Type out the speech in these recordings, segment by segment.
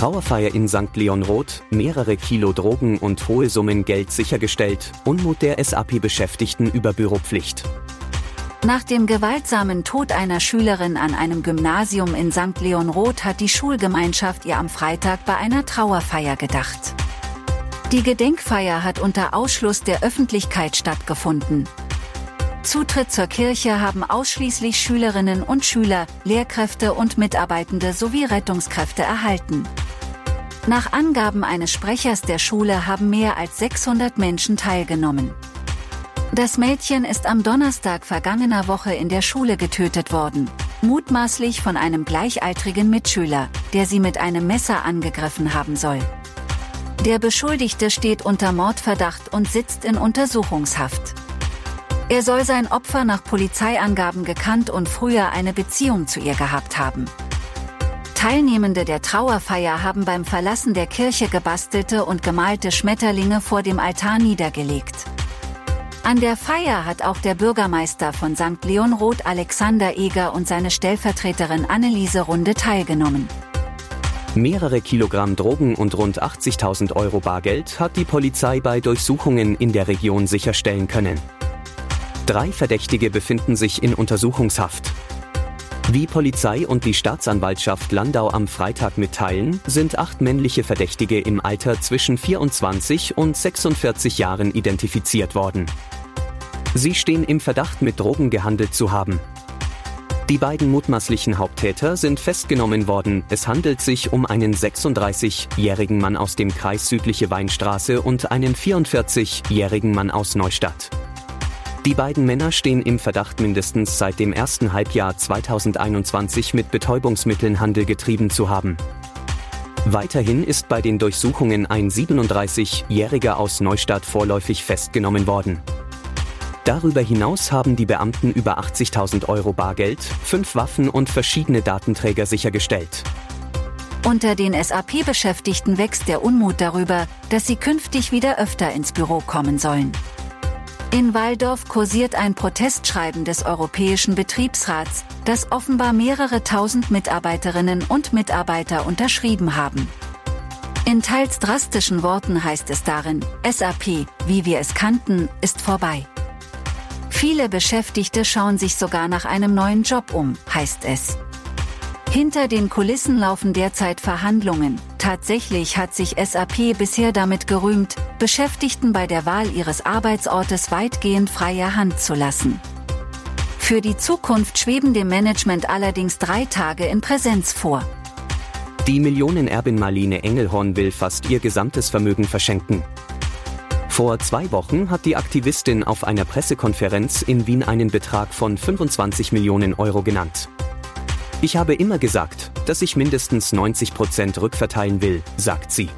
Trauerfeier in St. Leon Roth, mehrere Kilo Drogen und hohe Summen Geld sichergestellt, Unmut der SAP-Beschäftigten über Büropflicht. Nach dem gewaltsamen Tod einer Schülerin an einem Gymnasium in St. Leon Roth hat die Schulgemeinschaft ihr am Freitag bei einer Trauerfeier gedacht. Die Gedenkfeier hat unter Ausschluss der Öffentlichkeit stattgefunden. Zutritt zur Kirche haben ausschließlich Schülerinnen und Schüler, Lehrkräfte und Mitarbeitende sowie Rettungskräfte erhalten. Nach Angaben eines Sprechers der Schule haben mehr als 600 Menschen teilgenommen. Das Mädchen ist am Donnerstag vergangener Woche in der Schule getötet worden, mutmaßlich von einem gleichaltrigen Mitschüler, der sie mit einem Messer angegriffen haben soll. Der Beschuldigte steht unter Mordverdacht und sitzt in Untersuchungshaft. Er soll sein Opfer nach Polizeiangaben gekannt und früher eine Beziehung zu ihr gehabt haben. Teilnehmende der Trauerfeier haben beim Verlassen der Kirche gebastelte und gemalte Schmetterlinge vor dem Altar niedergelegt. An der Feier hat auch der Bürgermeister von St. Leonroth Alexander Eger und seine Stellvertreterin Anneliese Runde teilgenommen. Mehrere Kilogramm Drogen und rund 80.000 Euro Bargeld hat die Polizei bei Durchsuchungen in der Region sicherstellen können. Drei Verdächtige befinden sich in Untersuchungshaft. Wie Polizei und die Staatsanwaltschaft Landau am Freitag mitteilen, sind acht männliche Verdächtige im Alter zwischen 24 und 46 Jahren identifiziert worden. Sie stehen im Verdacht, mit Drogen gehandelt zu haben. Die beiden mutmaßlichen Haupttäter sind festgenommen worden. Es handelt sich um einen 36-jährigen Mann aus dem Kreis Südliche Weinstraße und einen 44-jährigen Mann aus Neustadt. Die beiden Männer stehen im Verdacht mindestens seit dem ersten Halbjahr 2021 mit Betäubungsmitteln Handel getrieben zu haben. Weiterhin ist bei den Durchsuchungen ein 37-Jähriger aus Neustadt vorläufig festgenommen worden. Darüber hinaus haben die Beamten über 80.000 Euro Bargeld, fünf Waffen und verschiedene Datenträger sichergestellt. Unter den SAP-Beschäftigten wächst der Unmut darüber, dass sie künftig wieder öfter ins Büro kommen sollen. In Waldorf kursiert ein Protestschreiben des Europäischen Betriebsrats, das offenbar mehrere tausend Mitarbeiterinnen und Mitarbeiter unterschrieben haben. In teils drastischen Worten heißt es darin, SAP, wie wir es kannten, ist vorbei. Viele Beschäftigte schauen sich sogar nach einem neuen Job um, heißt es. Hinter den Kulissen laufen derzeit Verhandlungen. Tatsächlich hat sich SAP bisher damit gerühmt, Beschäftigten bei der Wahl ihres Arbeitsortes weitgehend freie Hand zu lassen. Für die Zukunft schweben dem Management allerdings drei Tage in Präsenz vor. Die Millionenerbin Marlene Engelhorn will fast ihr gesamtes Vermögen verschenken. Vor zwei Wochen hat die Aktivistin auf einer Pressekonferenz in Wien einen Betrag von 25 Millionen Euro genannt. Ich habe immer gesagt, dass ich mindestens 90 Prozent rückverteilen will, sagt sie.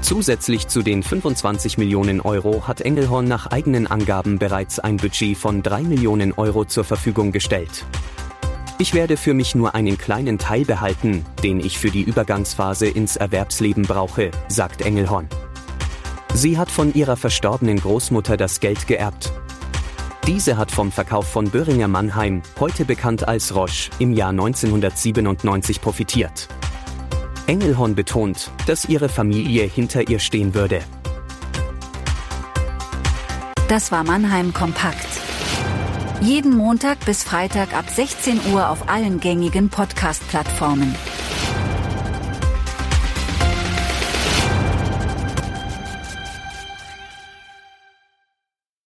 Zusätzlich zu den 25 Millionen Euro hat Engelhorn nach eigenen Angaben bereits ein Budget von 3 Millionen Euro zur Verfügung gestellt. Ich werde für mich nur einen kleinen Teil behalten, den ich für die Übergangsphase ins Erwerbsleben brauche, sagt Engelhorn. Sie hat von ihrer verstorbenen Großmutter das Geld geerbt diese hat vom Verkauf von Böhringer Mannheim, heute bekannt als Roche, im Jahr 1997 profitiert. Engelhorn betont, dass ihre Familie hinter ihr stehen würde. Das war Mannheim Kompakt. Jeden Montag bis Freitag ab 16 Uhr auf allen gängigen Podcast-Plattformen.